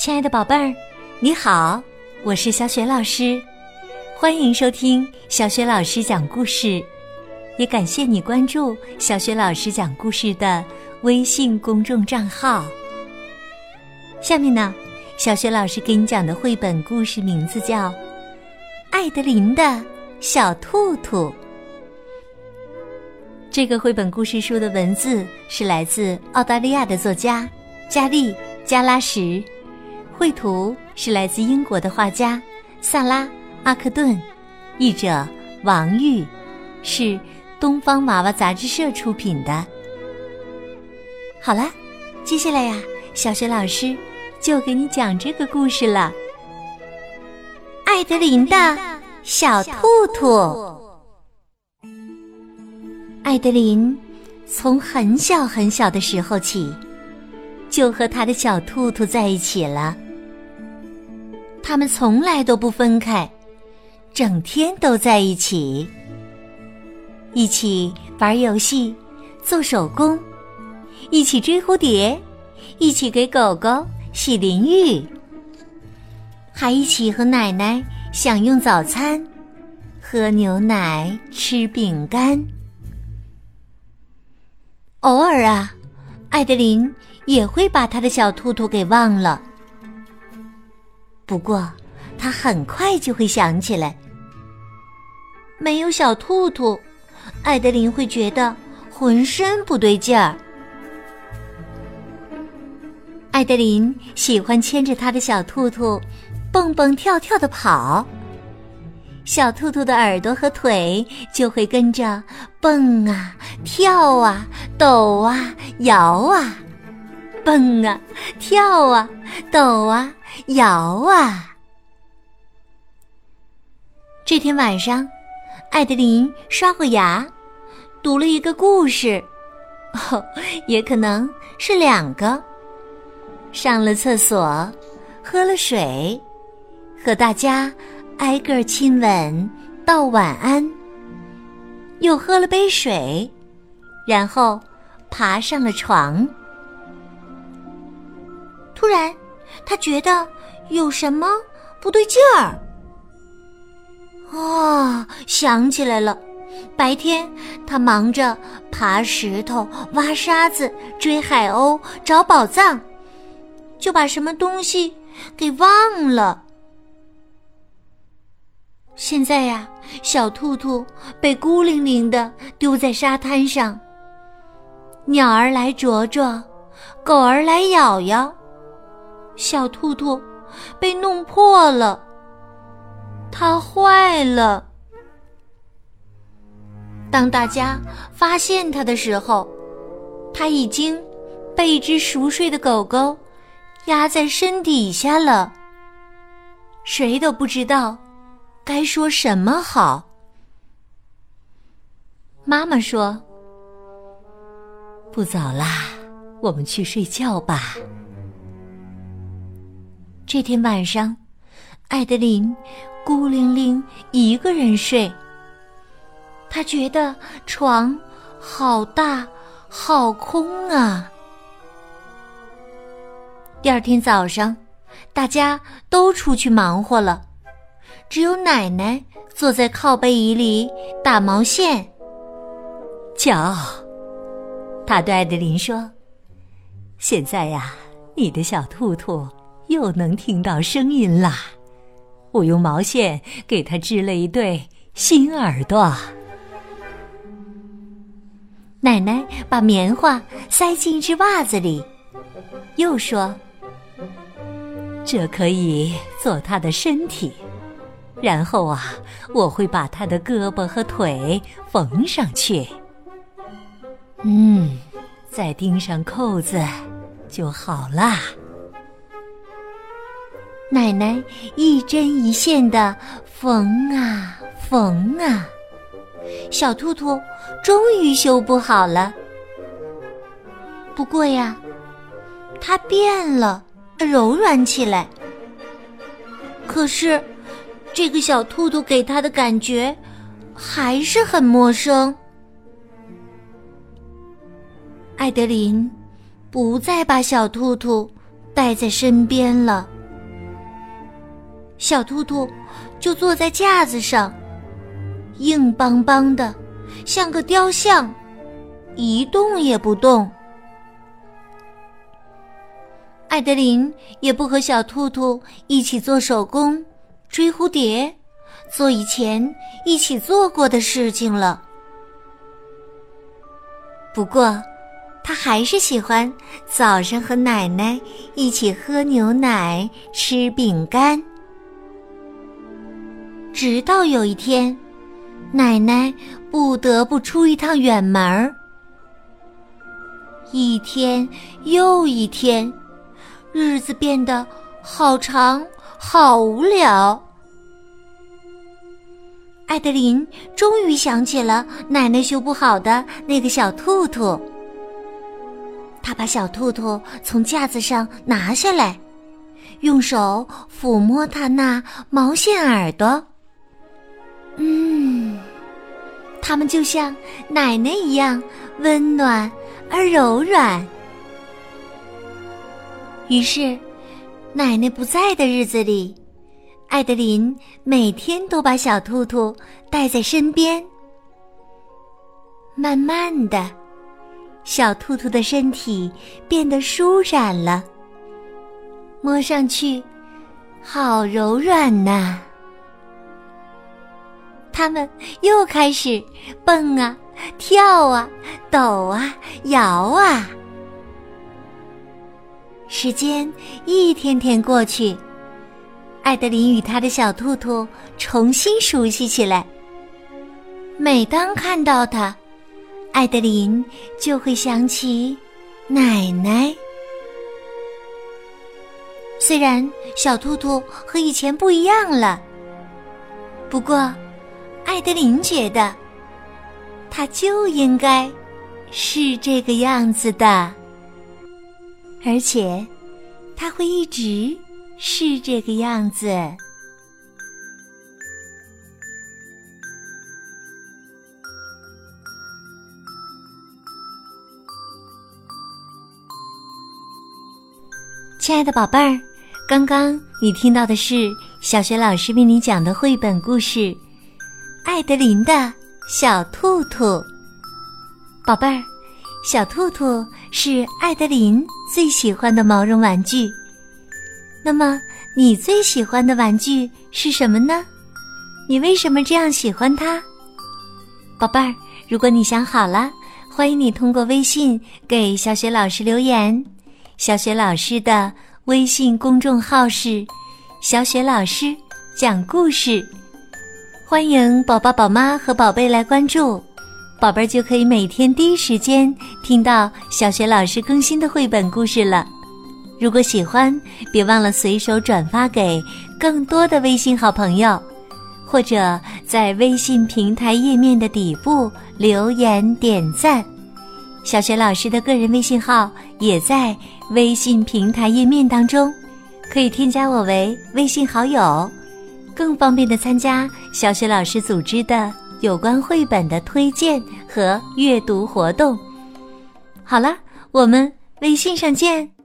亲爱的宝贝儿，你好，我是小雪老师，欢迎收听小雪老师讲故事，也感谢你关注小雪老师讲故事的微信公众账号。下面呢，小雪老师给你讲的绘本故事名字叫《艾德琳的小兔兔》。这个绘本故事书的文字是来自澳大利亚的作家加利·加拉什，绘图是来自英国的画家萨拉·阿克顿，译者王玉，是东方娃娃杂志社出品的。好了，接下来呀，小雪老师就给你讲这个故事了，《艾德琳的小兔兔》。艾德琳从很小很小的时候起，就和他的小兔兔在一起了。他们从来都不分开，整天都在一起，一起玩游戏、做手工，一起追蝴蝶，一起给狗狗洗淋浴，还一起和奶奶享用早餐，喝牛奶，吃饼干。偶尔啊，艾德琳也会把他的小兔兔给忘了。不过，他很快就会想起来。没有小兔兔，艾德琳会觉得浑身不对劲儿。艾德琳喜欢牵着他的小兔兔，蹦蹦跳跳的跑。小兔兔的耳朵和腿就会跟着蹦啊、跳啊、抖啊、摇啊，蹦啊、跳啊、抖啊、摇啊。这天晚上，艾德琳刷过牙，读了一个故事，哦，也可能是两个。上了厕所，喝了水，和大家。挨个亲吻，道晚安。又喝了杯水，然后爬上了床。突然，他觉得有什么不对劲儿。啊，想起来了，白天他忙着爬石头、挖沙子、追海鸥、找宝藏，就把什么东西给忘了。现在呀，小兔兔被孤零零的丢在沙滩上。鸟儿来啄啄，狗儿来咬咬，小兔兔被弄破了，它坏了。当大家发现它的时候，它已经被一只熟睡的狗狗压在身底下了。谁都不知道。该说什么好？妈妈说：“不早啦，我们去睡觉吧。”这天晚上，艾德琳孤零零一个人睡。她觉得床好大，好空啊。第二天早上，大家都出去忙活了。只有奶奶坐在靠背椅里打毛线。瞧，他对艾德琳说：“现在呀，你的小兔兔又能听到声音啦。我用毛线给它织了一对新耳朵。”奶奶把棉花塞进一只袜子里，又说：“这可以做它的身体。”然后啊，我会把他的胳膊和腿缝上去。嗯，再钉上扣子就好啦。奶奶一针一线的缝啊缝啊，小兔兔终于修补好了。不过呀，它变了，柔软起来。可是。这个小兔兔给他的感觉还是很陌生。艾德琳不再把小兔兔带在身边了。小兔兔就坐在架子上，硬邦邦的，像个雕像，一动也不动。艾德琳也不和小兔兔一起做手工、追蝴蝶，做以前一起做过的事情了。不过，他还是喜欢早上和奶奶一起喝牛奶、吃饼干。直到有一天，奶奶不得不出一趟远门儿。一天又一天，日子变得好长，好无聊。艾德琳终于想起了奶奶修不好的那个小兔兔。她把小兔兔从架子上拿下来，用手抚摸它那毛线耳朵。嗯，它们就像奶奶一样温暖而柔软。于是，奶奶不在的日子里，艾德琳每天都把小兔兔带在身边。慢慢的，小兔兔的身体变得舒展了，摸上去好柔软呐。他们又开始蹦啊、跳啊、抖啊、摇啊。时间一天天过去，艾德琳与他的小兔兔重新熟悉起来。每当看到他，艾德琳就会想起奶奶。虽然小兔兔和以前不一样了，不过。艾德琳觉得，他就应该是这个样子的，而且他会一直是这个样子。亲爱的宝贝儿，刚刚你听到的是小学老师为你讲的绘本故事。艾德琳的小兔兔，宝贝儿，小兔兔是艾德琳最喜欢的毛绒玩具。那么，你最喜欢的玩具是什么呢？你为什么这样喜欢它？宝贝儿，如果你想好了，欢迎你通过微信给小雪老师留言。小雪老师的微信公众号是“小雪老师讲故事”。欢迎宝宝、宝妈和宝贝来关注，宝贝儿就可以每天第一时间听到小学老师更新的绘本故事了。如果喜欢，别忘了随手转发给更多的微信好朋友，或者在微信平台页面的底部留言点赞。小学老师的个人微信号也在微信平台页面当中，可以添加我为微信好友。更方便的参加小雪老师组织的有关绘本的推荐和阅读活动。好了，我们微信上见。